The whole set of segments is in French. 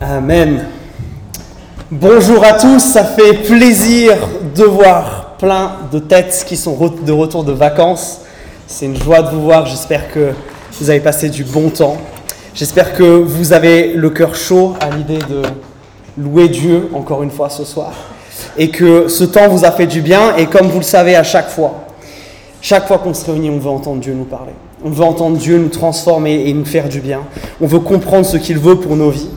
Amen. Bonjour à tous, ça fait plaisir de voir plein de têtes qui sont de retour de vacances. C'est une joie de vous voir, j'espère que vous avez passé du bon temps. J'espère que vous avez le cœur chaud à l'idée de louer Dieu encore une fois ce soir. Et que ce temps vous a fait du bien. Et comme vous le savez à chaque fois, chaque fois qu'on se réunit, on veut entendre Dieu nous parler. On veut entendre Dieu nous transformer et nous faire du bien. On veut comprendre ce qu'il veut pour nos vies.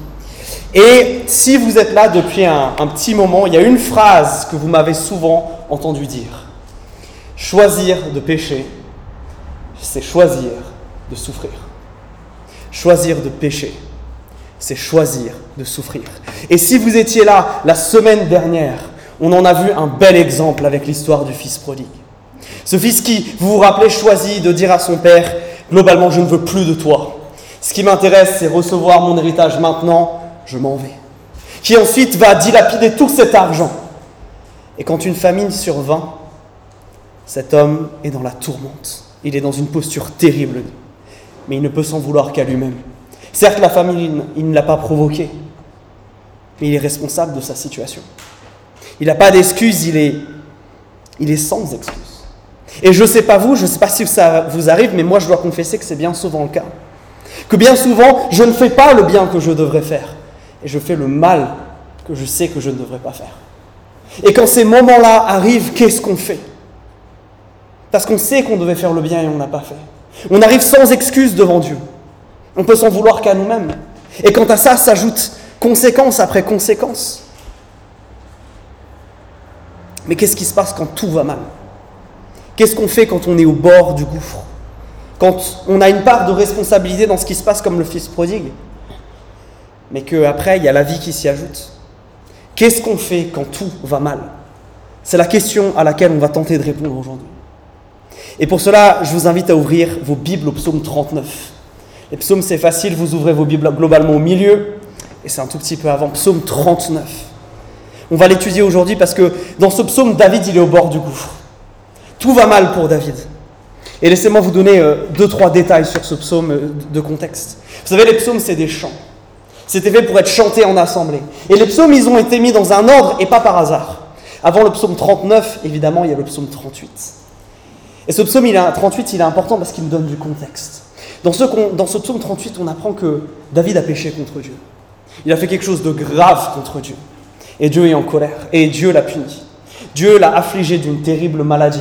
Et si vous êtes là depuis un, petit moment, il y a une phrase que vous m'avez souvent entendu dire. Choisir de pécher, c'est choisir de souffrir. Choisir de pécher, c'est choisir de souffrir. Et si vous étiez là la semaine dernière, on en a vu un bel exemple avec l'histoire du fils prodigue. Ce fils qui, vous vous rappelez, choisit de dire à son père, globalement, je ne veux plus de toi. Ce qui m'intéresse, c'est recevoir mon héritage maintenant je m'en vais. Qui ensuite va dilapider tout cet argent. Et quand une famine survint, cet homme est dans la tourmente. Il est dans une posture terrible. Mais il ne peut s'en vouloir qu'à lui-même. Certes, la famine, il ne l'a pas provoquée. Mais il est responsable de sa situation. Il n'a pas d'excuses, il est, il est sans excuses. Et je ne sais pas vous, je ne sais pas si ça vous arrive, mais moi je dois confesser que c'est bien souvent le cas. Que bien souvent, je ne fais pas le bien que je devrais faire et je fais le mal que je sais que je ne devrais pas faire. Et quand ces moments-là arrivent, qu'est-ce qu'on fait? Parce qu'on sait qu'on devait faire le bien et on n'a pas fait. On arrive sans excuse devant Dieu. On peut s'en vouloir qu'à nous-mêmes. Et quant à ça, s'ajoute conséquence après conséquence. Mais qu'est-ce qui se passe quand tout va mal? Qu'est-ce qu'on fait quand on est au bord du gouffre? Quand on a une part de responsabilité dans ce qui se passe comme le fils prodigue? Mais qu'après, il y a la vie qui s'y ajoute. Qu'est-ce qu'on fait quand tout va mal? C'est la question à laquelle on va tenter de répondre aujourd'hui. Et pour cela, je vous invite à ouvrir vos Bibles au psaume 39. Les psaumes, c'est facile, vous ouvrez vos Bibles globalement au milieu, et c'est un tout petit peu avant, psaume 39. On va l'étudier aujourd'hui parce que dans ce psaume, David, il est au bord du gouffre. Tout va mal pour David. Et laissez-moi vous donner euh, deux, trois détails sur ce psaume euh, de contexte. Vous savez, les psaumes, c'est des chants. C'était fait pour être chanté en assemblée. Et les psaumes, ils ont été mis dans un ordre et pas par hasard. Avant le psaume 39, évidemment, il y a le psaume 38. Et ce psaume il 38, il est important parce qu'il nous donne du contexte. Dans ce, dans ce psaume 38, on apprend que David a péché contre Dieu. Il a fait quelque chose de grave contre Dieu. Et Dieu est en colère. Et Dieu l'a puni. Dieu l'a affligé d'une terrible maladie.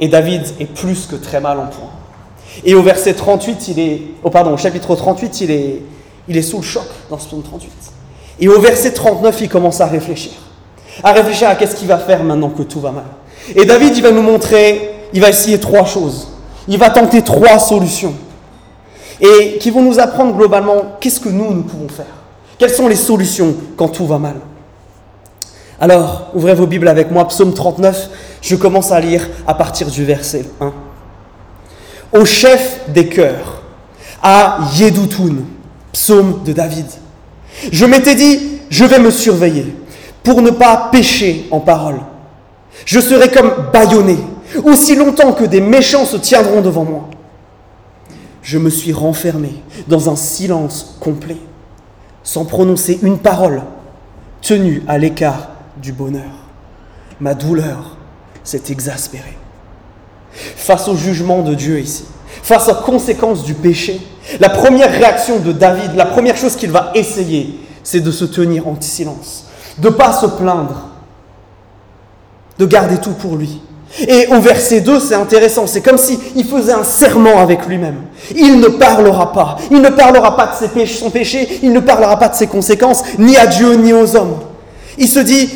Et David est plus que très mal en point. Et au verset 38, il est. Oh pardon, au chapitre 38, il est, il est sous le choc dans ce psaume 38. Et au verset 39, il commence à réfléchir. À réfléchir à qu'est-ce qu'il va faire maintenant que tout va mal. Et David, il va nous montrer, il va essayer trois choses. Il va tenter trois solutions. Et qui vont nous apprendre globalement qu'est-ce que nous, nous pouvons faire. Quelles sont les solutions quand tout va mal Alors, ouvrez vos Bibles avec moi, psaume 39, je commence à lire à partir du verset 1. Au chef des cœurs, à Yedoutoun, Psaume de David. Je m'étais dit, je vais me surveiller pour ne pas pécher en parole. Je serai comme bâillonné aussi longtemps que des méchants se tiendront devant moi. Je me suis renfermé dans un silence complet, sans prononcer une parole, tenu à l'écart du bonheur. Ma douleur s'est exaspérée. Face au jugement de Dieu ici, face aux conséquences du péché, la première réaction de David, la première chose qu'il va essayer, c'est de se tenir en silence, de ne pas se plaindre, de garder tout pour lui. Et au verset 2, c'est intéressant, c'est comme s'il faisait un serment avec lui-même. Il ne parlera pas, il ne parlera pas de son péché, il ne parlera pas de ses conséquences, ni à Dieu, ni aux hommes. Il se dit,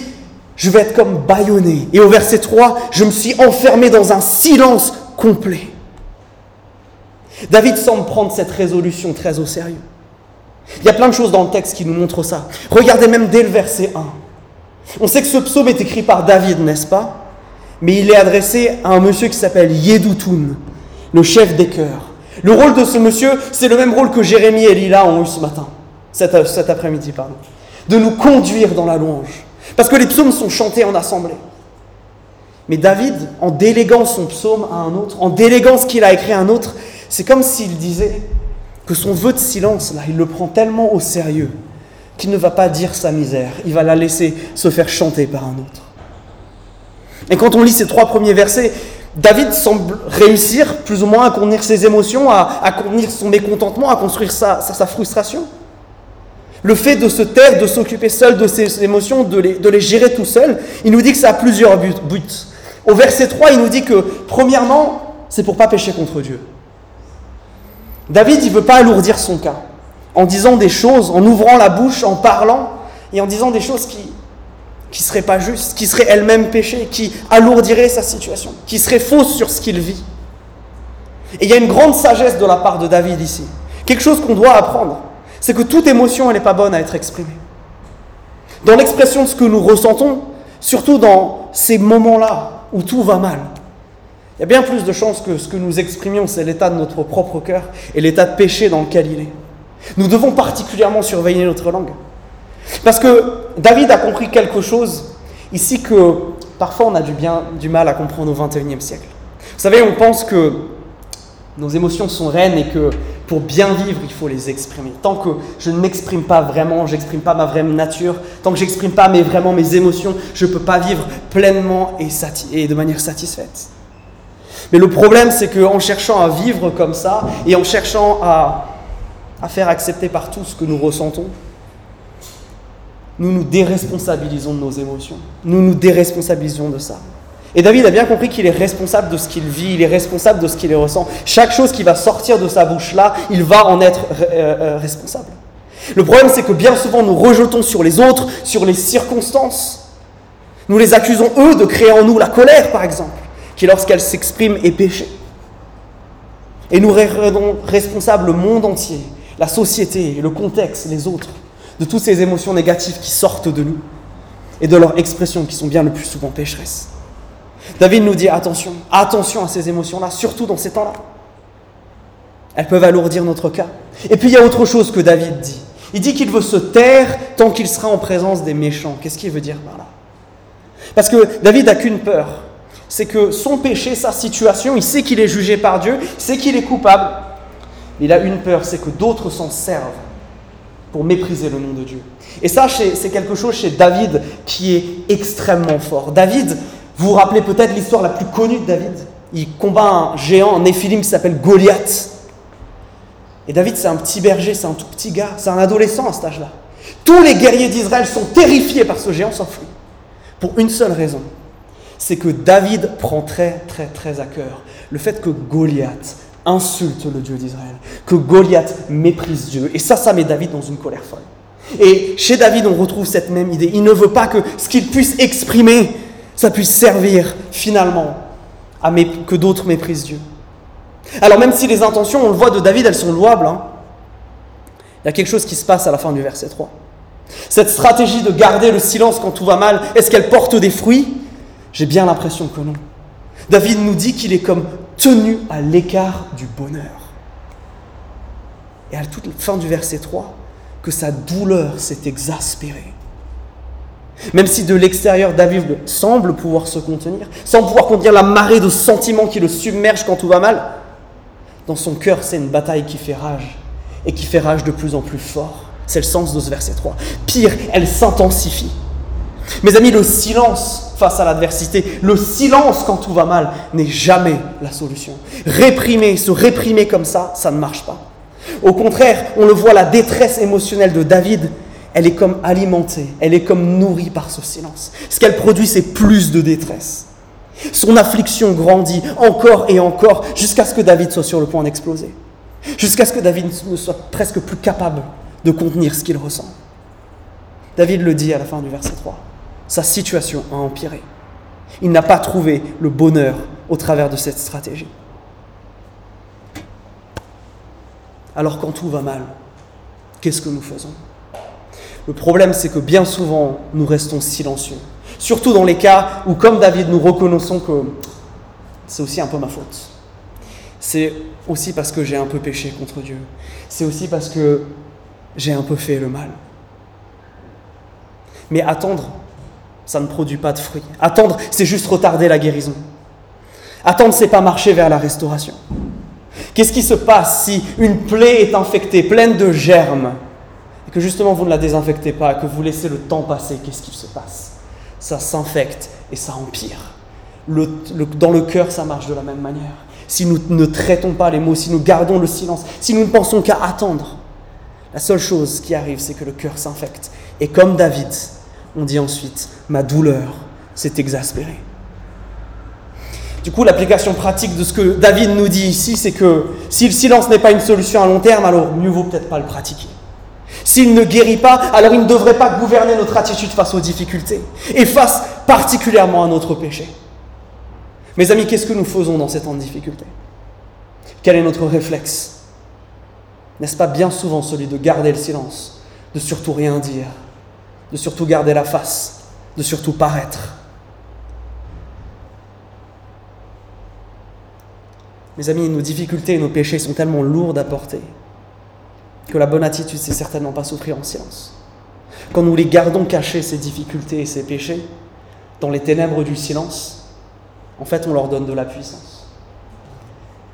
je vais être comme bâillonné. Et au verset 3, je me suis enfermé dans un silence complet. David semble prendre cette résolution très au sérieux. Il y a plein de choses dans le texte qui nous montrent ça. Regardez même dès le verset 1. On sait que ce psaume est écrit par David, n'est-ce pas? Mais il est adressé à un monsieur qui s'appelle Yedoutoun, le chef des chœurs. Le rôle de ce monsieur, c'est le même rôle que Jérémie et Lila ont eu ce matin, cet, cet après-midi, pardon. De nous conduire dans la louange. Parce que les psaumes sont chantés en assemblée. Mais David, en déléguant son psaume à un autre, en déléguant ce qu'il a écrit à un autre, c'est comme s'il disait que son vœu de silence, là, il le prend tellement au sérieux qu'il ne va pas dire sa misère, il va la laisser se faire chanter par un autre. Et quand on lit ces trois premiers versets, David semble réussir plus ou moins à contenir ses émotions, à, contenir son mécontentement, à construire sa, frustration. Le fait de se taire, de s'occuper seul de ses émotions, de les, gérer tout seul, il nous dit que ça a plusieurs buts. Au verset 3, il nous dit que, premièrement, c'est pour pas pécher contre Dieu. David, il ne veut pas alourdir son cas en disant des choses, en ouvrant la bouche, en parlant et en disant des choses qui qui serait pas juste, qui serait elle-même péché, qui alourdirait sa situation, qui serait fausse sur ce qu'il vit. Et il y a une grande sagesse de la part de David ici. Quelque chose qu'on doit apprendre, c'est que toute émotion, elle n'est pas bonne à être exprimée. Dans l'expression de ce que nous ressentons, surtout dans ces moments-là où tout va mal, il y a bien plus de chances que ce que nous exprimions, c'est l'état de notre propre cœur et l'état de péché dans lequel il est. Nous devons particulièrement surveiller notre langue. Parce que David a compris quelque chose ici que parfois on a du, bien, du mal à comprendre au XXIe siècle. Vous savez, on pense que nos émotions sont reines et que pour bien vivre, il faut les exprimer. Tant que je ne m'exprime pas vraiment, j'exprime pas ma vraie nature, tant que j'exprime pas mes, vraiment mes émotions, je ne peux pas vivre pleinement et, et de manière satisfaite. Mais le problème, c'est qu'en cherchant à vivre comme ça et en cherchant à, à faire accepter par tous ce que nous ressentons, nous nous déresponsabilisons de nos émotions. Nous nous déresponsabilisons de ça. Et David a bien compris qu'il est responsable de ce qu'il vit, il est responsable de ce qu'il ressent. Chaque chose qui va sortir de sa bouche là, il va en être euh, euh, responsable. Le problème, c'est que bien souvent, nous rejetons sur les autres, sur les circonstances. Nous les accusons, eux, de créer en nous la colère, par exemple, qui, lorsqu'elle s'exprime, est péché. Et nous rendons responsable le monde entier, la société, le contexte, les autres de toutes ces émotions négatives qui sortent de nous et de leurs expressions qui sont bien le plus souvent pécheresses. David nous dit attention, attention à ces émotions-là, surtout dans ces temps-là. Elles peuvent alourdir notre cas. Et puis il y a autre chose que David dit. Il dit qu'il veut se taire tant qu'il sera en présence des méchants. Qu'est-ce qu'il veut dire par là? Parce que David n'a qu'une peur. C'est que son péché, sa situation, il sait qu'il est jugé par Dieu, il sait qu'il est coupable. Il a une peur, c'est que d'autres s'en servent pour mépriser le nom de Dieu. Et ça, c'est quelque chose chez David qui est extrêmement fort. David, vous vous rappelez peut-être l'histoire la plus connue de David. Il combat un géant, un néphilim qui s'appelle Goliath. Et David, c'est un petit berger, c'est un tout petit gars, c'est un adolescent à cet âge-là. Tous les guerriers d'Israël sont terrifiés par ce géant s'enfuit. Pour une seule raison, c'est que David prend très très très à cœur le fait que Goliath insulte le Dieu d'Israël, que Goliath méprise Dieu. Et ça, ça met David dans une colère folle. Et chez David, on retrouve cette même idée. Il ne veut pas que ce qu'il puisse exprimer, ça puisse servir finalement à que d'autres méprisent Dieu. Alors même si les intentions, on le voit de David, elles sont louables, hein, il y a quelque chose qui se passe à la fin du verset 3. Cette stratégie de garder le silence quand tout va mal, est-ce qu'elle porte des fruits? J'ai bien l'impression que non. David nous dit qu'il est comme tenu à l'écart du bonheur. Et à toute fin du verset 3, que sa douleur s'est exaspérée. Même si de l'extérieur, David semble pouvoir se contenir, sans pouvoir contenir la marée de sentiments qui le submergent quand tout va mal, dans son cœur, c'est une bataille qui fait rage, et qui fait rage de plus en plus fort. C'est le sens de ce verset 3. Pire, elle s'intensifie. Mes amis, le silence face à l'adversité, le silence quand tout va mal n'est jamais la solution. Réprimer, se réprimer comme ça, ça ne marche pas. Au contraire, on le voit, la détresse émotionnelle de David, elle est comme alimentée, elle est comme nourrie par ce silence. Ce qu'elle produit, c'est plus de détresse. Son affliction grandit encore et encore jusqu'à ce que David soit sur le point d'exploser. Jusqu'à ce que David ne soit presque plus capable de contenir ce qu'il ressent. David le dit à la fin du verset 3 sa situation a empiré. Il n'a pas trouvé le bonheur au travers de cette stratégie. Alors quand tout va mal, qu'est-ce que nous faisons? Le problème, c'est que bien souvent, nous restons silencieux. Surtout dans les cas où, comme David, nous reconnaissons que c'est aussi un peu ma faute. C'est aussi parce que j'ai un peu péché contre Dieu. C'est aussi parce que j'ai un peu fait le mal. Mais attendre ça ne produit pas de fruits. Attendre, c'est juste retarder la guérison. Attendre, c'est pas marcher vers la restauration. Qu'est-ce qui se passe si une plaie est infectée, pleine de germes, et que justement vous ne la désinfectez pas, que vous laissez le temps passer, qu'est-ce qui se passe? Ça s'infecte et ça empire. dans le cœur, ça marche de la même manière. Si nous ne traitons pas les mots, si nous gardons le silence, si nous ne pensons qu'à attendre, la seule chose qui arrive, c'est que le cœur s'infecte. Et comme David, on dit ensuite, ma douleur s'est exaspérée. Du coup, l'application pratique de ce que David nous dit ici, c'est que si le silence n'est pas une solution à long terme, alors mieux vaut peut-être pas le pratiquer. S'il ne guérit pas, alors il ne devrait pas gouverner notre attitude face aux difficultés et face particulièrement à notre péché. Mes amis, qu'est-ce que nous faisons dans ces temps de difficulté? Quel est notre réflexe? N'est-ce pas bien souvent celui de garder le silence, de surtout rien dire, de surtout garder la face, de surtout paraître Mes amis, nos difficultés et nos péchés sont tellement lourds à porter que la bonne attitude, c'est certainement pas souffrir en silence. Quand nous les gardons cachés, ces difficultés et ces péchés, dans les ténèbres du silence, en fait, on leur donne de la puissance.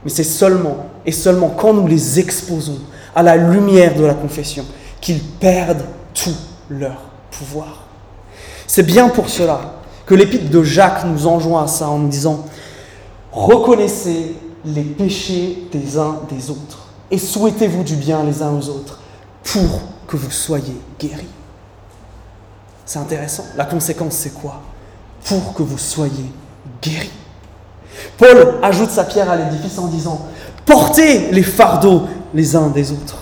Mais c'est seulement et seulement quand nous les exposons à la lumière de la confession qu'ils perdent tout leur pouvoir. C'est bien pour cela que l'épître de Jacques nous enjoint à ça en nous disant Reconnaissez les péchés des uns des autres et souhaitez-vous du bien les uns aux autres pour que vous soyez guéris. C'est intéressant. La conséquence, c'est quoi? Pour que vous soyez guéris. Paul ajoute sa pierre à l'édifice en disant Portez les fardeaux les uns des autres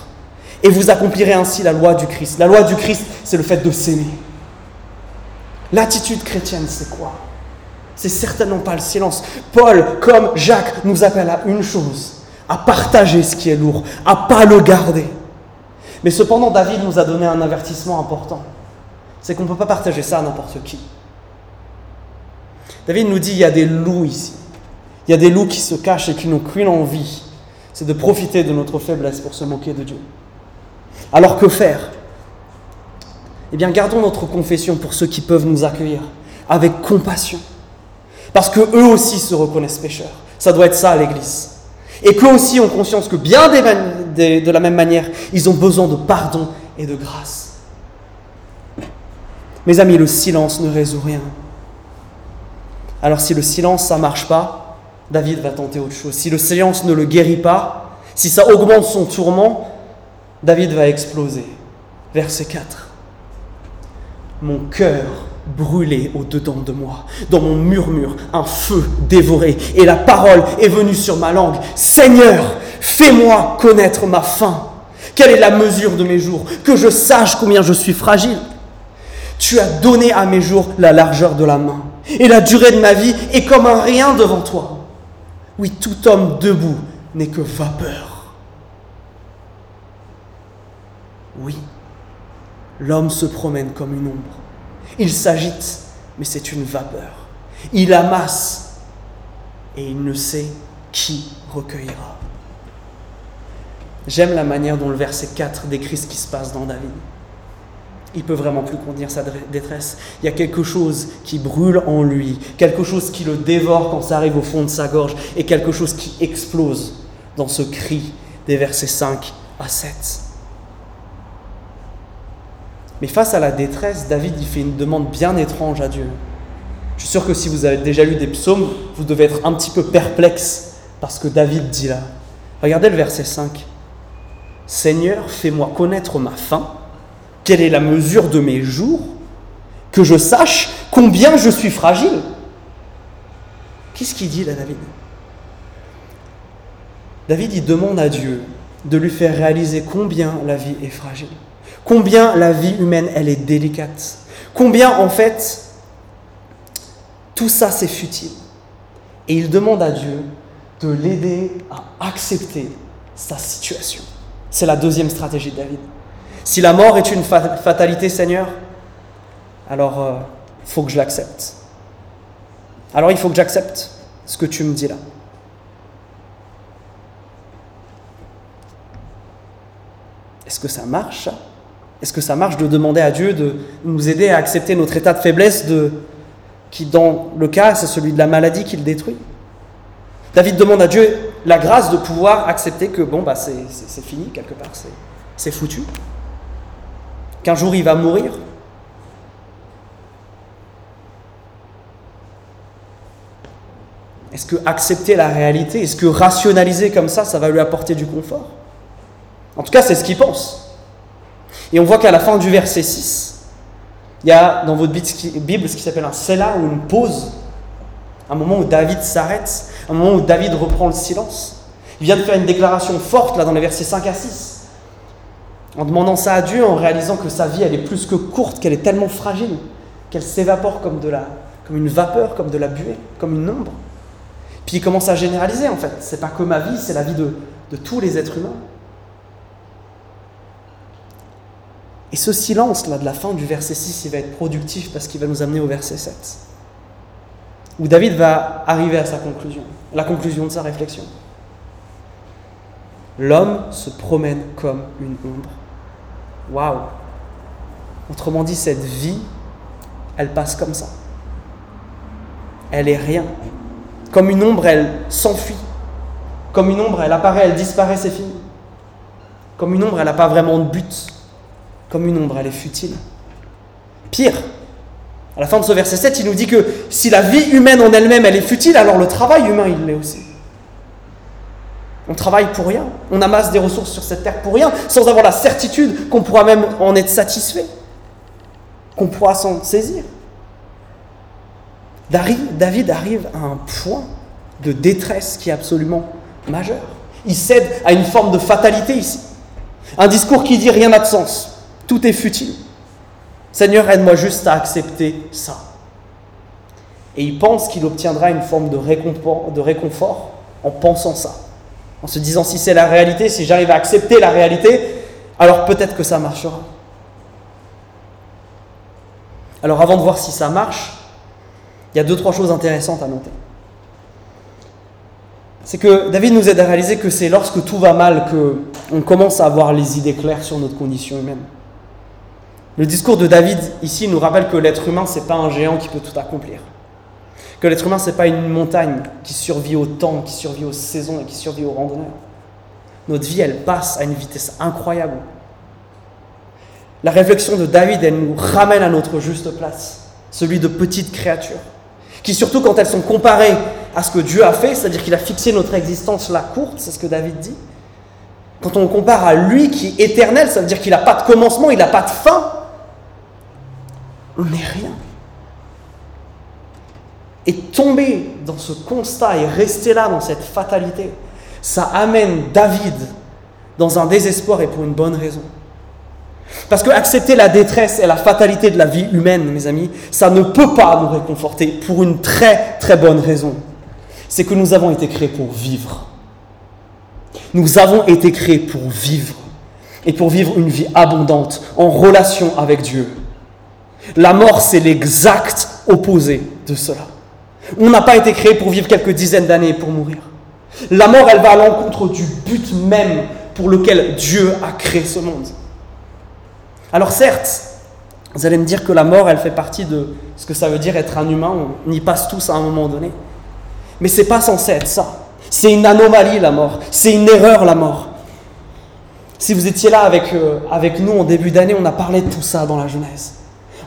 et vous accomplirez ainsi la loi du Christ. La loi du Christ, c'est le fait de s'aimer. L'attitude chrétienne, c'est quoi? C'est certainement pas le silence. Paul, comme Jacques, nous appelle à une chose, à partager ce qui est lourd, à pas le garder. Mais cependant, David nous a donné un avertissement important. C'est qu'on ne peut pas partager ça à n'importe qui. David nous dit, il y a des loups ici. Il y a des loups qui se cachent et qui n'ont qu'une envie. C'est de profiter de notre faiblesse pour se moquer de Dieu. Alors que faire? Eh bien, gardons notre confession pour ceux qui peuvent nous accueillir, avec compassion parce que eux aussi se reconnaissent pécheurs. Ça doit être ça l'Église. Et qu'eux aussi ont conscience que bien de la même manière, ils ont besoin de pardon et de grâce. Mes amis, le silence ne résout rien. Alors si le silence, ça ne marche pas, David va tenter autre chose. Si le silence ne le guérit pas, si ça augmente son tourment, David va exploser. Verset 4. Mon cœur brûlé au-dedans de moi. Dans mon murmure, un feu dévoré. Et la parole est venue sur ma langue. Seigneur, fais-moi connaître ma faim. Quelle est la mesure de mes jours? Que je sache combien je suis fragile. Tu as donné à mes jours la largeur de la main. Et la durée de ma vie est comme un rien devant toi. Oui, tout homme debout n'est que vapeur. Oui, l'homme se promène comme une ombre. Il s'agite, mais c'est une vapeur. Il amasse et il ne sait qui recueillera. J'aime la manière dont le verset 4 décrit ce qui se passe dans David. Il peut vraiment plus contenir sa détresse. Il y a quelque chose qui brûle en lui, quelque chose qui le dévore quand ça arrive au fond de sa gorge, et quelque chose qui explose dans ce cri des versets 5 à 7. Mais face à la détresse, David il fait une demande bien étrange à Dieu. Je suis sûr que si vous avez déjà lu des psaumes, vous devez être un petit peu perplexe parce que David dit là. Regardez le verset 5. Seigneur, fais-moi connaître ma faim. Quelle est la mesure de mes jours? Que je sache combien je suis fragile. Qu'est-ce qu'il dit là, David? David, il demande à Dieu de lui faire réaliser combien la vie est fragile. Combien la vie humaine, elle est délicate. Combien, en fait, tout ça, c'est futile. Et il demande à Dieu de l'aider à accepter sa situation. C'est la deuxième stratégie de David. Si la mort est une fatalité, Seigneur, alors il euh, faut que je l'accepte. Alors il faut que j'accepte ce que tu me dis là. Est-ce que ça marche est-ce que ça marche de demander à Dieu de nous aider à accepter notre état de faiblesse qui, dans le cas, c'est celui de la maladie qui le détruit? David demande à Dieu la grâce de pouvoir accepter que, bon, bah, c'est fini quelque part, c'est foutu. qu'un jour il va mourir Est-ce que accepter la réalité, est-ce que rationaliser comme ça, ça va lui apporter du confort? En tout cas, c'est ce qu'il pense. Et on voit qu'à la fin du verset 6, il y a dans votre Bible ce qui s'appelle un Selah ou une pause, un moment où David s'arrête, un moment où David reprend le silence. Il vient de faire une déclaration forte là dans les versets 5 à 6. En demandant ça à Dieu, en réalisant que sa vie elle est plus que courte, qu'elle est tellement fragile, qu'elle s'évapore comme, de la, comme une vapeur, comme de la buée, comme une ombre. Puis il commence à généraliser en fait. C'est pas que ma vie, c'est la vie de, de tous les êtres humains. Et ce silence-là de la fin du verset 6, il va être productif parce qu'il va nous amener au verset 7, où David va arriver à sa conclusion, la conclusion de sa réflexion. L'homme se promène comme une ombre. Waouh Autrement dit, cette vie, elle passe comme ça. Elle est rien. Comme une ombre, elle s'enfuit. Comme une ombre, elle apparaît, elle disparaît, c'est fini. Comme une ombre, elle n'a pas vraiment de but. Comme une ombre, elle est futile. Pire, à la fin de ce verset 7, il nous dit que si la vie humaine en elle-même, elle est futile, alors le travail humain, il l'est aussi. On travaille pour rien, on amasse des ressources sur cette terre pour rien, sans avoir la certitude qu'on pourra même en être satisfait, qu'on pourra s'en saisir. David arrive à un point de détresse qui est absolument majeur. Il cède à une forme de fatalité ici. Un discours qui dit rien n'a de sens, tout est futile. Seigneur, aide-moi juste à accepter ça. Et il pense qu'il obtiendra une forme de réconfort, en pensant ça. En se disant si c'est la réalité, si j'arrive à accepter la réalité, alors peut-être que ça marchera. Alors avant de voir si ça marche, il y a deux, trois choses intéressantes à noter. C'est que David nous aide à réaliser que c'est lorsque tout va mal qu'on commence à avoir les idées claires sur notre condition humaine. Le discours de David ici nous rappelle que l'être humain, ce n'est pas un géant qui peut tout accomplir. Que l'être humain, ce n'est pas une montagne qui survit au temps, qui survit aux saisons et qui survit aux randonneurs. Notre vie, elle passe à une vitesse incroyable. La réflexion de David, elle nous ramène à notre juste place, celui de petite créature qui surtout quand elles sont comparées à ce que Dieu a fait, c'est-à-dire qu'il a fixé notre existence là courte, c'est ce que David dit, quand on compare à lui qui est éternel, ça veut dire qu'il n'a pas de commencement, il n'a pas de fin, on n'est rien. Et tomber dans ce constat et rester là dans cette fatalité, ça amène David dans un désespoir et pour une bonne raison. Parce que accepter la détresse et la fatalité de la vie humaine, mes amis, ça ne peut pas nous réconforter pour une très très bonne raison. C'est que nous avons été créés pour vivre. Nous avons été créés pour vivre. Et pour vivre une vie abondante, en relation avec Dieu. La mort, c'est l'exact opposé de cela. On n'a pas été créé pour vivre quelques dizaines d'années pour mourir. La mort, elle va à l'encontre du but même pour lequel Dieu a créé ce monde. Alors certes, vous allez me dire que la mort, elle fait partie de ce que ça veut dire être un humain, on y passe tous à un moment donné. Mais c'est pas censé être ça. C'est une anomalie la mort, c'est une erreur la mort. Si vous étiez là avec, euh, avec nous en début d'année, on a parlé de tout ça dans la jeunesse.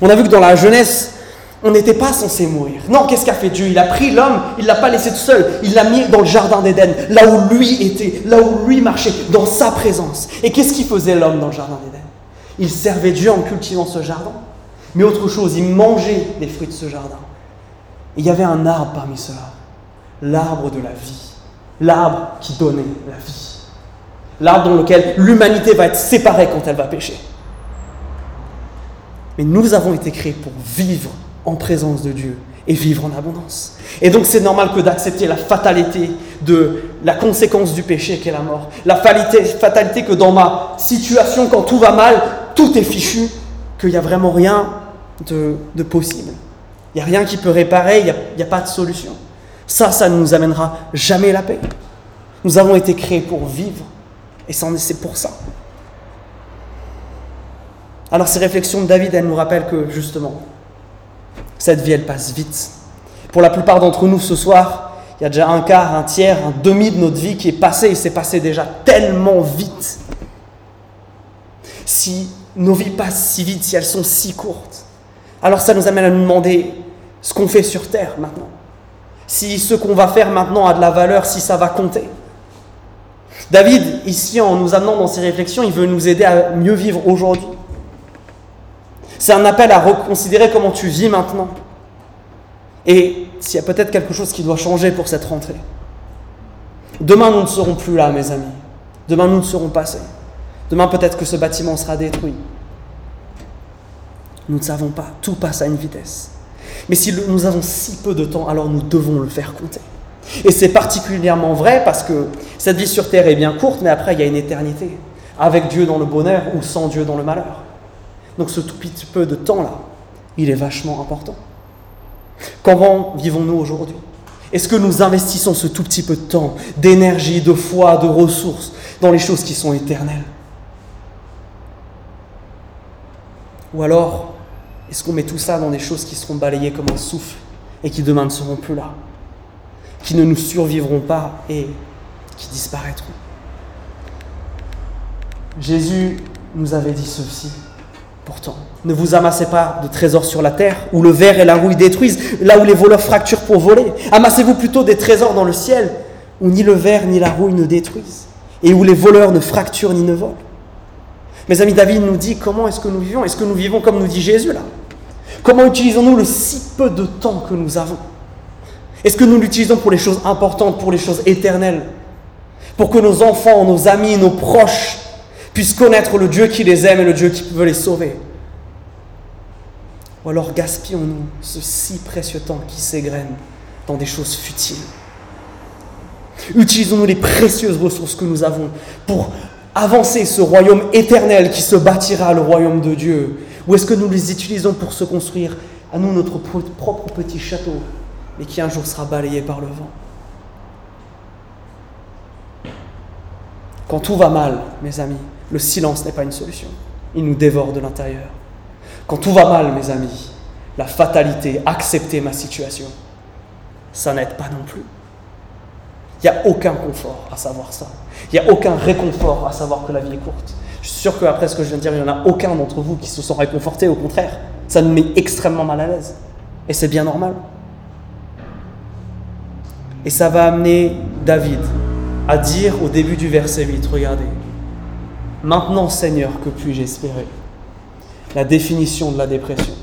On a vu que dans la jeunesse, on n'était pas censé mourir. Non, qu'est-ce qu'a fait Dieu? Il a pris l'homme, il l'a pas laissé tout seul, il l'a mis dans le jardin d'Éden, là où lui était, là où lui marchait, dans sa présence. Et qu'est-ce qu'il faisait l'homme dans le jardin d'Éden? Il servait Dieu en cultivant ce jardin. Mais autre chose, il mangeait des fruits de ce jardin. Et il y avait un arbre parmi ceux-là, l'arbre de la vie, l'arbre qui donnait la vie, l'arbre dans lequel l'humanité va être séparée quand elle va pécher. Mais nous avons été créés pour vivre en présence de Dieu et vivre en abondance. Et donc c'est normal que d'accepter la fatalité de la conséquence du péché qu'est la mort. La fatalité que dans ma situation, quand tout va mal, tout est fichu, qu'il n'y a vraiment rien de, possible. Il n'y a rien qui peut réparer, il n'y a, a pas de solution. Ça, ça ne nous amènera jamais la paix. Nous avons été créés pour vivre, et c'est pour ça. Alors ces réflexions de David, elles nous rappellent que justement, cette vie, elle passe vite. Pour la plupart d'entre nous ce soir, il y a déjà un quart, un tiers, un demi de notre vie qui est passé, et c'est passé déjà tellement vite. Si nos vies passent si vite, si elles sont si courtes, alors ça nous amène à nous demander ce qu'on fait sur Terre maintenant. Si ce qu'on va faire maintenant a de la valeur, si ça va compter. David, ici, en nous amenant dans ses réflexions, il veut nous aider à mieux vivre aujourd'hui. C'est un appel à reconsidérer comment tu vis maintenant. Et s'il y a peut-être quelque chose qui doit changer pour cette rentrée. Demain, nous ne serons plus là, mes amis. Demain, nous ne serons passés. Demain, peut-être que ce bâtiment sera détruit. Nous ne savons pas. Tout passe à une vitesse. Mais si nous avons si peu de temps, alors nous devons le faire compter. Et c'est particulièrement vrai parce que cette vie sur Terre est bien courte, mais après, il y a une éternité. Avec Dieu dans le bonheur ou sans Dieu dans le malheur. Donc ce tout petit peu de temps-là, il est vachement important. Comment vivons-nous aujourd'hui? Est-ce que nous investissons ce tout petit peu de temps, d'énergie, de foi, de ressources dans les choses qui sont éternelles? Ou alors, est-ce qu'on met tout ça dans des choses qui seront balayées comme un souffle et qui demain ne seront plus là? Qui ne nous survivront pas et qui disparaîtront? Jésus nous avait dit ceci. Pourtant, ne vous amassez pas de trésors sur la terre, où le verre et la rouille détruisent, là où les voleurs fracturent pour voler. Amassez-vous plutôt des trésors dans le ciel, où ni le verre ni la rouille ne détruisent, et où les voleurs ne fracturent ni ne volent. Mes amis, David nous dit comment est-ce que nous vivons? Est-ce que nous vivons comme nous dit Jésus là? Comment utilisons-nous le si peu de temps que nous avons? Est-ce que nous l'utilisons pour les choses importantes, pour les choses éternelles? Pour que nos enfants, nos amis, nos proches puissent connaître le Dieu qui les aime et le Dieu qui veut les sauver. Ou alors gaspillons-nous ce si précieux temps qui s'égrène dans des choses futiles. Utilisons-nous les précieuses ressources que nous avons pour avancer ce royaume éternel qui se bâtira, le royaume de Dieu. Ou est-ce que nous les utilisons pour se construire à nous notre propre petit château, mais qui un jour sera balayé par le vent? Quand tout va mal, mes amis, le silence n'est pas une solution. Il nous dévore de l'intérieur. Quand tout va mal, mes amis, la fatalité, accepter ma situation, ça n'aide pas non plus. Il n'y a aucun confort à savoir ça. Il n'y a aucun réconfort à savoir que la vie est courte. Je suis sûr qu'après ce que je viens de dire, il n'y en a aucun d'entre vous qui se sont réconfortés, au contraire. Ça nous met extrêmement mal à l'aise. Et c'est bien normal. Et ça va amener David à dire au début du verset 8, regardez, Maintenant, Seigneur, que puis-je espérer? La définition de la dépression.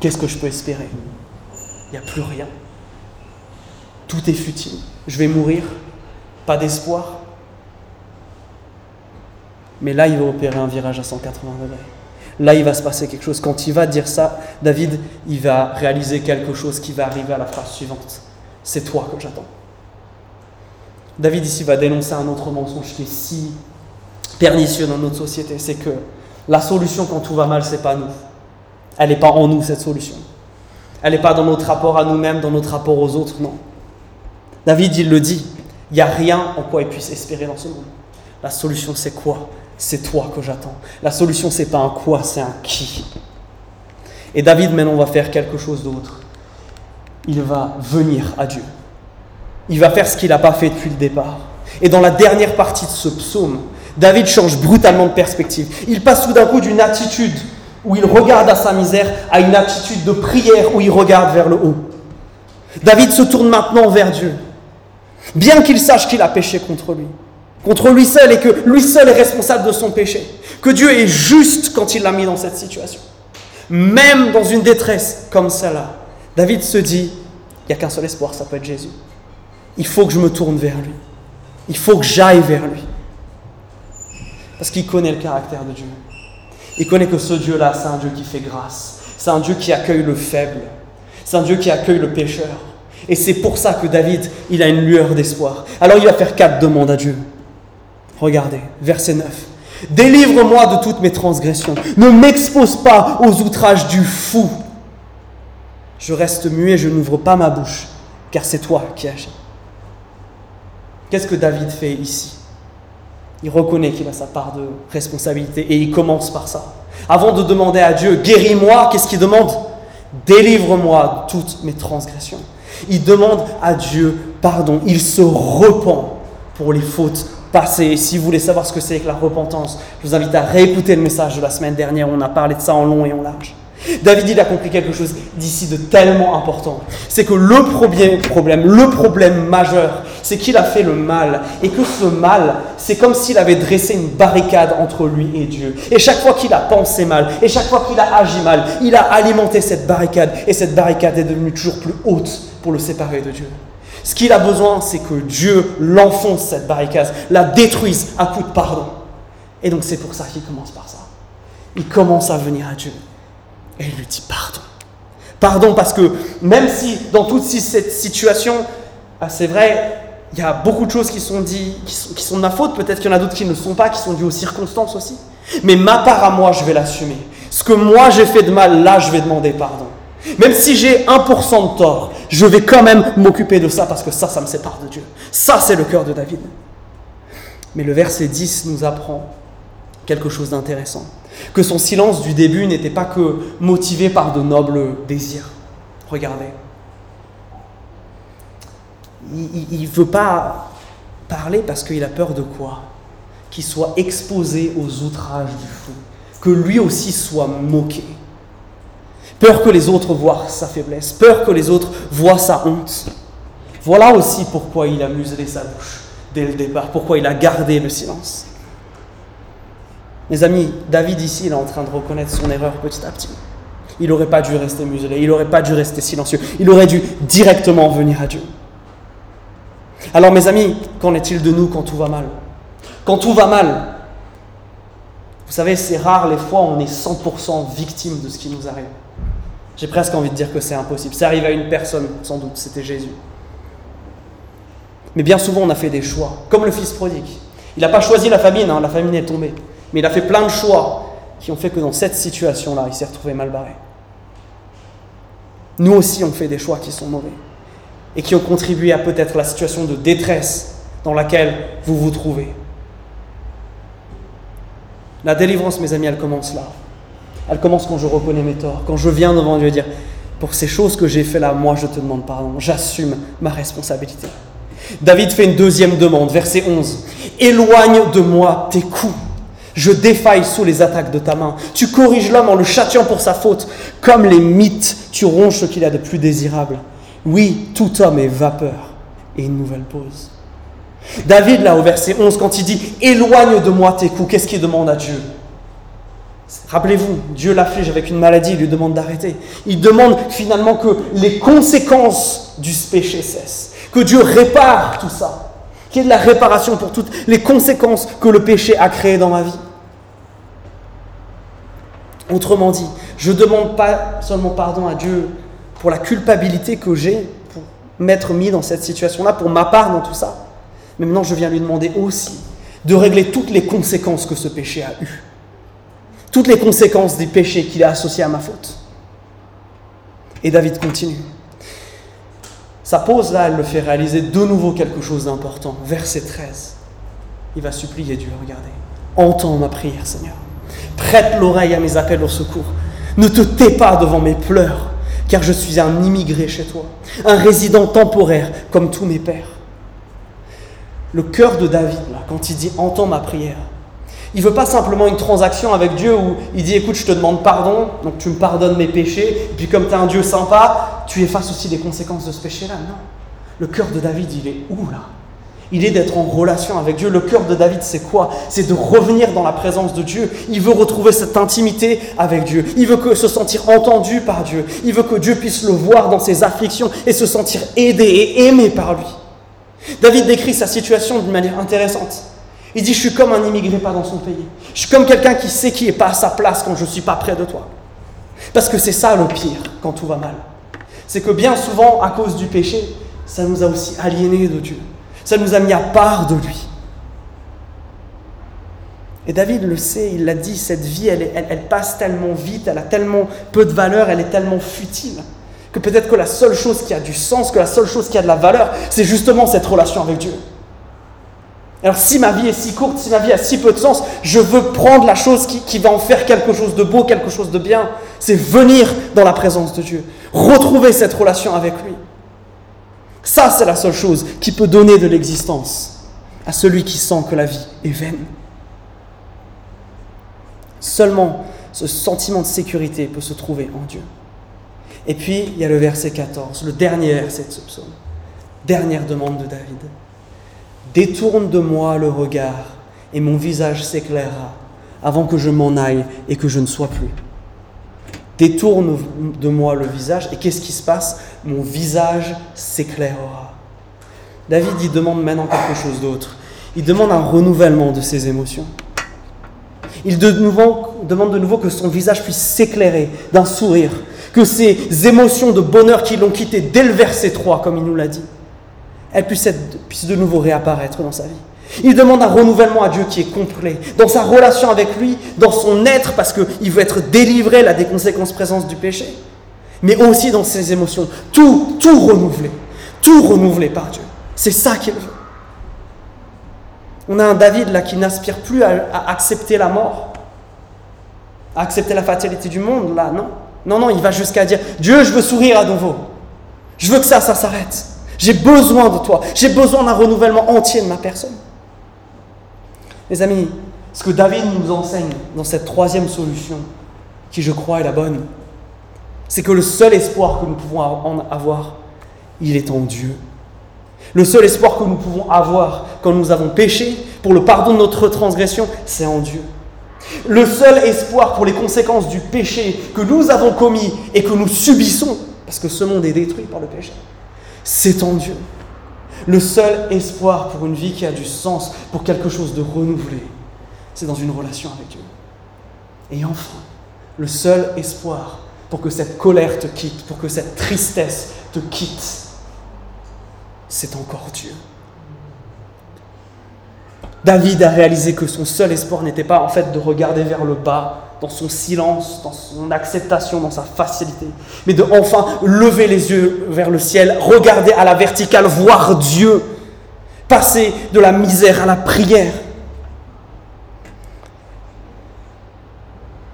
Qu'est-ce que je peux espérer? Il n'y a plus rien. Tout est futile. Je vais mourir. Pas d'espoir. Mais là, il va opérer un virage à 180 degrés. Là, il va se passer quelque chose. Quand il va dire ça, David, il va réaliser quelque chose qui va arriver à la phrase suivante. C'est toi que j'attends. David ici va dénoncer un autre mensonge qui est si pernicieux dans notre société, c'est que la solution quand tout va mal, c'est pas nous. Elle n'est pas en nous, cette solution. Elle n'est pas dans notre rapport à nous-mêmes, dans notre rapport aux autres, non. David, il le dit, il n'y a rien en quoi il puisse espérer dans ce monde. La solution, c'est quoi? C'est toi que j'attends. La solution, c'est pas un quoi, c'est un qui. Et David, maintenant, va faire quelque chose d'autre. Il va venir à Dieu. Il va faire ce qu'il n'a pas fait depuis le départ. Et dans la dernière partie de ce psaume, David change brutalement de perspective. Il passe tout d'un coup d'une attitude où il regarde à sa misère à une attitude de prière où il regarde vers le haut. David se tourne maintenant vers Dieu, bien qu'il sache qu'il a péché contre lui, contre lui seul et que lui seul est responsable de son péché, que Dieu est juste quand il l'a mis dans cette situation. Même dans une détresse comme celle-là, David se dit, il n'y a qu'un seul espoir, ça peut être Jésus. Il faut que je me tourne vers lui. Il faut que j'aille vers lui. Parce qu'il connaît le caractère de Dieu. Il connaît que ce Dieu-là, c'est un Dieu qui fait grâce. C'est un Dieu qui accueille le faible. C'est un Dieu qui accueille le pécheur. Et c'est pour ça que David, il a une lueur d'espoir. Alors il va faire quatre demandes à Dieu. Regardez, verset 9. Délivre-moi de toutes mes transgressions. Ne m'expose pas aux outrages du fou. Je reste muet, je n'ouvre pas ma bouche, car c'est toi qui agis. Qu'est-ce que David fait ici? Il reconnaît qu'il a sa part de responsabilité et il commence par ça. Avant de demander à Dieu, guéris-moi, qu'est-ce qu'il demande? Délivre-moi de toutes mes transgressions. Il demande à Dieu pardon. Il se repent pour les fautes passé. Si vous voulez savoir ce que c'est que la repentance, je vous invite à réécouter le message de la semaine dernière. On a parlé de ça en long et en large. David, il a compris quelque chose d'ici de tellement important. C'est que le problème, le problème majeur, c'est qu'il a fait le mal. Et que ce mal, c'est comme s'il avait dressé une barricade entre lui et Dieu. Et chaque fois qu'il a pensé mal, et chaque fois qu'il a agi mal, il a alimenté cette barricade. Et cette barricade est devenue toujours plus haute pour le séparer de Dieu. Ce qu'il a besoin, c'est que Dieu l'enfonce, cette barricade, la détruise à coup de pardon. Et donc c'est pour ça qu'il commence par ça. Il commence à venir à Dieu. Et il lui dit pardon. Pardon parce que même si dans toute cette situation, ah, c'est vrai, il y a beaucoup de choses qui sont dites, qui sont, qui sont de ma faute, peut-être qu'il y en a d'autres qui ne le sont pas, qui sont dues aux circonstances aussi. Mais ma part à moi, je vais l'assumer. Ce que moi j'ai fait de mal, là, je vais demander pardon. Même si j'ai 1% de tort, je vais quand même m'occuper de ça parce que ça, ça me sépare de Dieu. Ça, c'est le cœur de David. Mais le verset 10 nous apprend quelque chose d'intéressant que son silence du début n'était pas que motivé par de nobles désirs. Regardez. Il ne veut pas parler parce qu'il a peur de quoi? Qu'il soit exposé aux outrages du fou, que lui aussi soit moqué. Peur que les autres voient sa faiblesse, peur que les autres voient sa honte. Voilà aussi pourquoi il a muselé sa bouche dès le départ, pourquoi il a gardé le silence. Mes amis, David ici, il est en train de reconnaître son erreur petit à petit. Il n'aurait pas dû rester muselé, il n'aurait pas dû rester silencieux, il aurait dû directement venir à Dieu. Alors mes amis, qu'en est-il de nous quand tout va mal? Quand tout va mal, vous savez, c'est rare les fois où on est 100% victime de ce qui nous arrive. J'ai presque envie de dire que c'est impossible. Ça arrive à une personne, sans doute, c'était Jésus. Mais bien souvent, on a fait des choix, comme le fils prodigue. Il n'a pas choisi la famine, hein, la famine est tombée. Mais il a fait plein de choix qui ont fait que dans cette situation-là, il s'est retrouvé mal barré. Nous aussi, on fait des choix qui sont mauvais et qui ont contribué à peut-être la situation de détresse dans laquelle vous vous trouvez. La délivrance, mes amis, elle commence là. Elle commence quand je reconnais mes torts, quand je viens devant Dieu dire, pour ces choses que j'ai fait là, moi je te demande pardon, j'assume ma responsabilité. David fait une deuxième demande, verset 11. Éloigne de moi tes coups. Je défaille sous les attaques de ta main. Tu corriges l'homme en le châtiant pour sa faute. Comme les mythes, tu ronges ce qu'il a de plus désirable. Oui, tout homme est vapeur et une nouvelle pause. David, là, au verset 11, quand il dit Éloigne de moi tes coups, qu'est-ce qu'il demande à Dieu? Rappelez-vous, Dieu l'afflige avec une maladie, il lui demande d'arrêter. Il demande finalement que les conséquences du péché cessent, que Dieu répare tout ça, qu'il y ait de la réparation pour toutes les conséquences que le péché a créées dans ma vie. Autrement dit, je ne demande pas seulement pardon à Dieu pour la culpabilité que j'ai pour m'être mis dans cette situation-là, pour ma part dans tout ça. Mais maintenant, je viens lui demander aussi de régler toutes les conséquences que ce péché a eues. Toutes les conséquences des péchés qu'il a associés à ma faute. Et David continue. Sa pause là, elle le fait réaliser de nouveau quelque chose d'important. Verset 13. Il va supplier Dieu, regardez. Entends ma prière, Seigneur. Prête l'oreille à mes appels au secours. Ne te tais pas devant mes pleurs, car je suis un immigré chez toi, un résident temporaire comme tous mes pères. Le cœur de David, là, quand il dit Entends ma prière, il veut pas simplement une transaction avec Dieu où il dit écoute, je te demande pardon, donc tu me pardonnes mes péchés, et puis comme tu es un Dieu sympa, tu effaces aussi les conséquences de ce péché-là. Non. Le cœur de David, il est où là? Il est d'être en relation avec Dieu. Le cœur de David, c'est quoi? C'est de revenir dans la présence de Dieu. Il veut retrouver cette intimité avec Dieu. Il veut se sentir entendu par Dieu. Il veut que Dieu puisse le voir dans ses afflictions et se sentir aidé et aimé par lui. David décrit sa situation d'une manière intéressante. Il dit, je suis comme un immigré pas dans son pays. Je suis comme quelqu'un qui sait qui n'est pas à sa place quand je ne suis pas près de toi. Parce que c'est ça le pire quand tout va mal. C'est que bien souvent, à cause du péché, ça nous a aussi aliénés de Dieu. Ça nous a mis à part de lui. Et David le sait, il l'a dit, cette vie, elle, elle, passe tellement vite, elle a tellement peu de valeur, elle est tellement futile, que peut-être que la seule chose qui a du sens, que la seule chose qui a de la valeur, c'est justement cette relation avec Dieu. Alors si ma vie est si courte, si ma vie a si peu de sens, je veux prendre la chose qui, qui va en faire quelque chose de beau, quelque chose de bien. C'est venir dans la présence de Dieu, retrouver cette relation avec lui. Ça, c'est la seule chose qui peut donner de l'existence à celui qui sent que la vie est vaine. Seulement ce sentiment de sécurité peut se trouver en Dieu. Et puis, il y a le verset 14, le dernier verset de ce psaume. Dernière demande de David. Détourne de moi le regard et mon visage s'éclairera avant que je m'en aille et que je ne sois plus. Détourne de moi le visage et qu'est-ce qui se passe? Mon visage s'éclairera. David, il demande maintenant quelque chose d'autre. Il demande un renouvellement de ses émotions. Il demande de nouveau que son visage puisse s'éclairer d'un sourire, que ces émotions de bonheur qui l'ont quitté dès le verset 3, comme il nous l'a dit, elles puissent, puissent de nouveau réapparaître dans sa vie. Il demande un renouvellement à Dieu qui est complet, dans sa relation avec lui, dans son être, parce qu'il veut être délivré là, des conséquences présentes du péché, mais aussi dans ses émotions. Tout, tout renouvelé, tout renouvelé par Dieu. C'est ça qu'il veut. On a un David là qui n'aspire plus à, accepter la mort, à accepter la fatalité du monde, là, non. Non, non, il va jusqu'à dire Dieu, je veux sourire à nouveau. Je veux que ça, ça s'arrête. J'ai besoin de toi. J'ai besoin d'un renouvellement entier de ma personne. Les amis, ce que David nous enseigne dans cette troisième solution, qui je crois est la bonne, c'est que le seul espoir que nous pouvons avoir, il est en Dieu. Le seul espoir que nous pouvons avoir quand nous avons péché, pour le pardon de notre transgression, c'est en Dieu. Le seul espoir pour les conséquences du péché que nous avons commis et que nous subissons, parce que ce monde est détruit par le péché, c'est en Dieu. Le seul espoir pour une vie qui a du sens, pour quelque chose de renouvelé, c'est dans une relation avec Dieu. Et enfin, le seul espoir pour que cette colère te quitte, pour que cette tristesse te quitte, c'est encore Dieu. David a réalisé que son seul espoir n'était pas en fait de regarder vers le bas, dans son silence, dans son acceptation, dans sa facilité, mais de enfin lever les yeux vers le ciel, regarder à la verticale, voir Dieu, passer de la misère à la prière.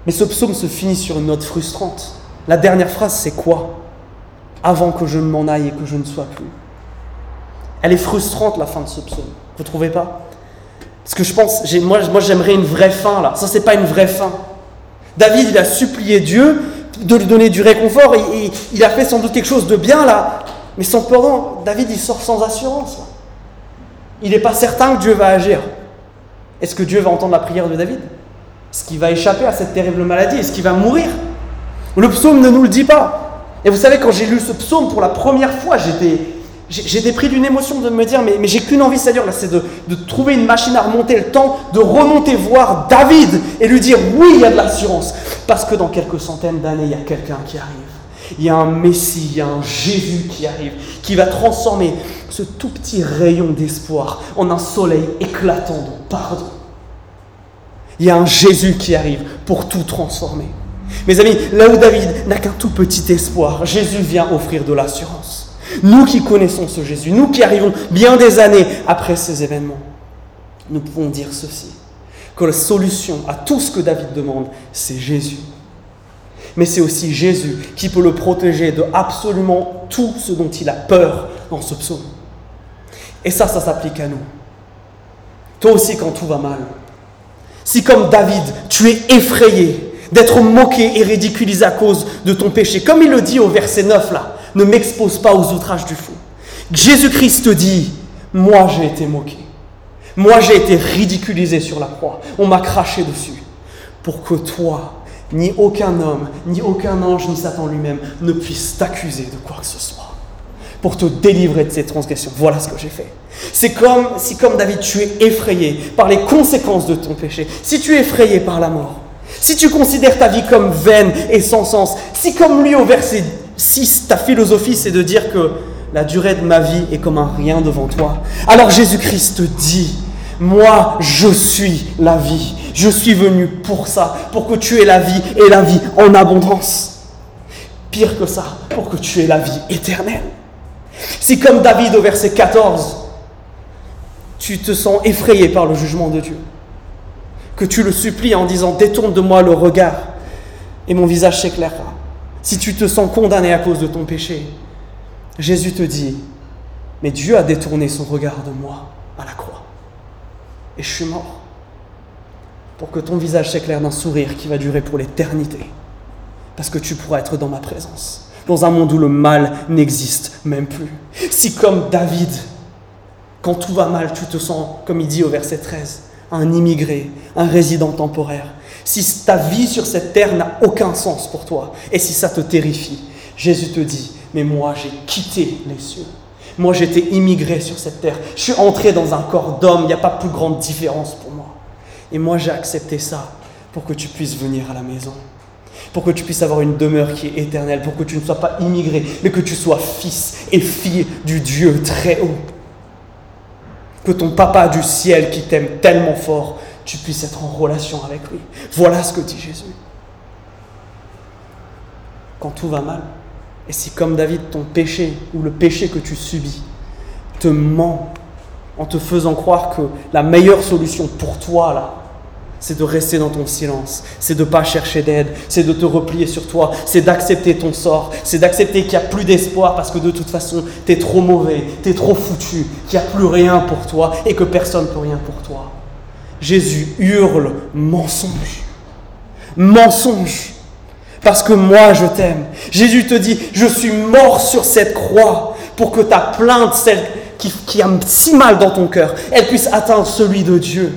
Mais ce psaume se finit sur une note frustrante. La dernière phrase, c'est quoi Avant que je ne m'en aille et que je ne sois plus? Elle est frustrante, la fin de ce psaume. Vous trouvez pas? Parce que je pense, moi, j'aimerais une vraie fin là. Ça, c'est pas une vraie fin. David, il a supplié Dieu de lui donner du réconfort. Il a fait sans doute quelque chose de bien là. Mais cependant, David, il sort sans assurance. Il n'est pas certain que Dieu va agir. Est-ce que Dieu va entendre la prière de David? Est-ce qu'il va échapper à cette terrible maladie Est-ce qu'il va mourir? Le psaume ne nous le dit pas. Et vous savez, quand j'ai lu ce psaume pour la première fois, j'étais pris d'une émotion de me dire, mais, j'ai qu'une envie, c'est-à-dire là, c'est de, de, trouver une machine à remonter le temps, de remonter voir David et lui dire, oui, il y a de l'assurance. Parce que dans quelques centaines d'années, il y a quelqu'un qui arrive. Il y a un Messie, il y a un Jésus qui arrive, qui va transformer ce tout petit rayon d'espoir en un soleil éclatant de pardon. Il y a un Jésus qui arrive pour tout transformer. Mes amis, là où David n'a qu'un tout petit espoir, Jésus vient offrir de l'assurance. Nous qui connaissons ce Jésus, nous qui arrivons bien des années après ces événements, nous pouvons dire ceci, que la solution à tout ce que David demande, c'est Jésus. Mais c'est aussi Jésus qui peut le protéger de absolument tout ce dont il a peur dans ce psaume. Et ça, ça s'applique à nous. Toi aussi, quand tout va mal, si comme David, tu es effrayé d'être moqué et ridiculisé à cause de ton péché, comme il le dit au verset 9 là, ne m'expose pas aux outrages du fou. Jésus-Christ dit, moi j'ai été moqué, moi j'ai été ridiculisé sur la croix, on m'a craché dessus, pour que toi, ni aucun homme, ni aucun ange, ni Satan lui-même ne puisse t'accuser de quoi que ce soit, pour te délivrer de ces transgressions. Voilà ce que j'ai fait. C'est comme si, comme David, tu es effrayé par les conséquences de ton péché, si tu es effrayé par la mort, si tu considères ta vie comme vaine et sans sens, si comme lui au verset si ta philosophie c'est de dire que la durée de ma vie est comme un rien devant toi, alors Jésus-Christ dit, moi je suis la vie, je suis venu pour ça, pour que tu aies la vie et la vie en abondance. Pire que ça, pour que tu aies la vie éternelle. Si comme David au verset 14, tu te sens effrayé par le jugement de Dieu, que tu le supplies en disant détourne de moi le regard et mon visage s'éclairera si tu te sens condamné à cause de ton péché, Jésus te dit, mais Dieu a détourné son regard de moi à la croix. et je suis mort. Pour que ton visage s'éclaire d'un sourire qui va durer pour l'éternité. Parce que tu pourras être dans ma présence. Dans un monde où le mal n'existe même plus. Si comme David, quand tout va mal, tu te sens, comme il dit au verset 13, un immigré, un résident temporaire. Si ta vie sur cette terre n'a aucun sens pour toi, et si ça te terrifie, Jésus te dit, mais moi j'ai quitté les cieux. Moi j'étais immigré sur cette terre. Je suis entré dans un corps d'homme, il n'y a pas plus grande différence pour moi. Et moi j'ai accepté ça pour que tu puisses venir à la maison. Pour que tu puisses avoir une demeure qui est éternelle, pour que tu ne sois pas immigré, mais que tu sois fils et fille du Dieu très haut. Que ton papa du ciel qui t'aime tellement fort, tu puisses être en relation avec lui. Voilà ce que dit Jésus. Quand tout va mal, et si comme David, ton péché ou le péché que tu subis te ment en te faisant croire que la meilleure solution pour toi, là, c'est de rester dans ton silence, c'est de ne pas chercher d'aide, c'est de te replier sur toi, c'est d'accepter ton sort, c'est d'accepter qu'il n'y a plus d'espoir parce que de toute façon, tu es trop mauvais, tu es trop foutu, qu'il n'y a plus rien pour toi et que personne ne peut rien pour toi. Jésus hurle mensonge. Mensonge. Parce que moi, je t'aime. Jésus te dit, je suis mort sur cette croix pour que ta plainte, celle qui, a si mal dans ton cœur, elle puisse atteindre celui de Dieu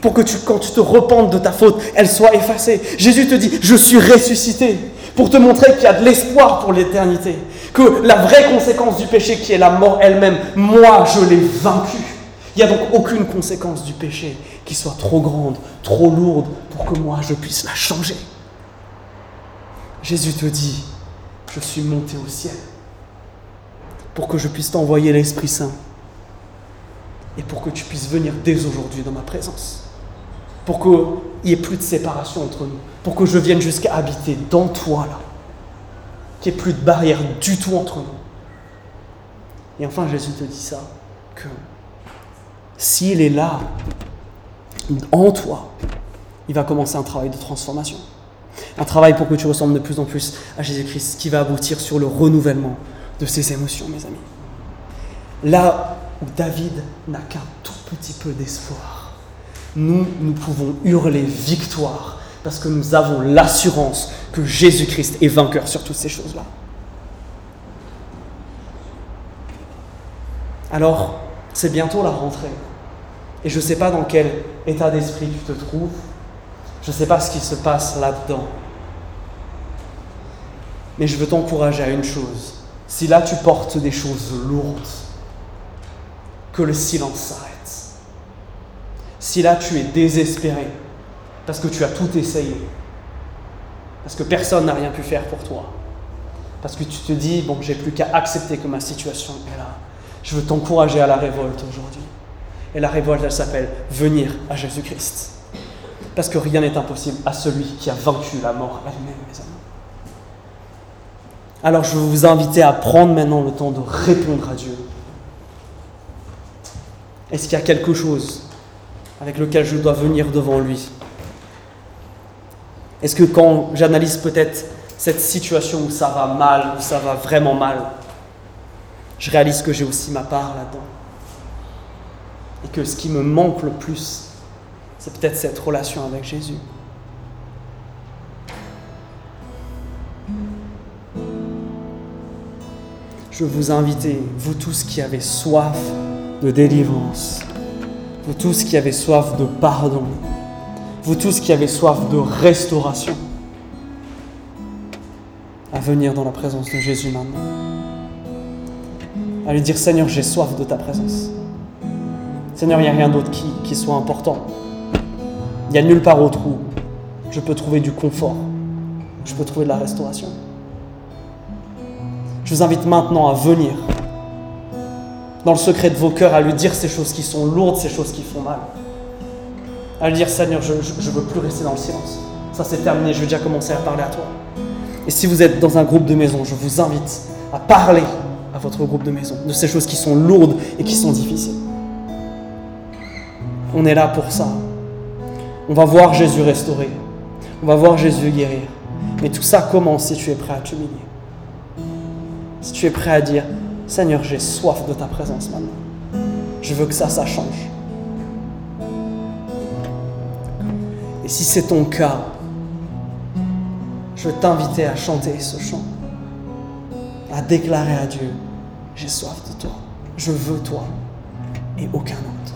pour que quand tu te repentes de ta faute, elle soit effacée. Jésus te dit, je suis ressuscité, pour te montrer qu'il y a de l'espoir pour l'éternité, que la vraie conséquence du péché qui est la mort elle-même, moi je l'ai vaincue. Il n'y a donc aucune conséquence du péché qui soit trop grande, trop lourde, pour que moi je puisse la changer. Jésus te dit, je suis monté au ciel, pour que je puisse t'envoyer l'Esprit Saint, et pour que tu puisses venir dès aujourd'hui dans ma présence pour qu'il n'y ait plus de séparation entre nous, pour que je vienne jusqu'à habiter dans toi là, qu'il n'y ait plus de barrière du tout entre nous. Et enfin, Jésus te dit ça, que s'il est là, en toi, il va commencer un travail de transformation. Un travail pour que tu ressembles de plus en plus à Jésus-Christ, qui va aboutir sur le renouvellement de ses émotions, mes amis. Là où David n'a qu'un tout petit peu d'espoir, nous, nous pouvons hurler victoire parce que nous avons l'assurance que Jésus-Christ est vainqueur sur toutes ces choses-là. Alors, c'est bientôt la rentrée. Et je ne sais pas dans quel état d'esprit tu te trouves. Je ne sais pas ce qui se passe là-dedans. Mais je veux t'encourager à une chose. Si là tu portes des choses lourdes, que le silence s'arrête. Si là tu es désespéré, parce que tu as tout essayé, parce que personne n'a rien pu faire pour toi, parce que tu te dis, bon, j'ai plus qu'à accepter que ma situation est là, je veux t'encourager à la révolte aujourd'hui. Et la révolte, elle s'appelle venir à Jésus-Christ. Parce que rien n'est impossible à celui qui a vaincu la mort elle-même, mes amis. Alors je veux vous inviter à prendre maintenant le temps de répondre à Dieu. Est-ce qu'il y a quelque chose avec lequel je dois venir devant lui Est-ce que quand j'analyse peut-être cette situation où ça va mal, où ça va vraiment mal, je réalise que j'ai aussi ma part là-dedans Et que ce qui me manque le plus, c'est peut-être cette relation avec Jésus? Je vous inviter, vous tous qui avez soif de délivrance, vous tous qui avez soif de pardon, vous tous qui avez soif de restauration, à venir dans la présence de Jésus maintenant. À lui dire Seigneur, j'ai soif de ta présence. Seigneur, il n'y a rien d'autre qui, qui soit important. Il n'y a nulle part autre où je peux trouver du confort, je peux trouver de la restauration. Je vous invite maintenant à venir dans le secret de vos cœurs, à lui dire ces choses qui sont lourdes, ces choses qui font mal. À lui dire, Seigneur, je ne veux plus rester dans le silence. Ça c'est terminé, je vais déjà commencer à parler à toi. Et si vous êtes dans un groupe de maison, je vous invite à parler à votre groupe de maison de ces choses qui sont lourdes et qui sont difficiles. On est là pour ça. On va voir Jésus restaurer. On va voir Jésus guérir. Mais tout ça commence si tu es prêt à t'humilier. Si tu es prêt à dire, Seigneur, j'ai soif de ta présence maintenant. Je veux que ça, ça change. Et si c'est ton cas, je veux t'inviter à chanter ce chant, à déclarer à Dieu, j'ai soif de toi, je veux toi et aucun autre.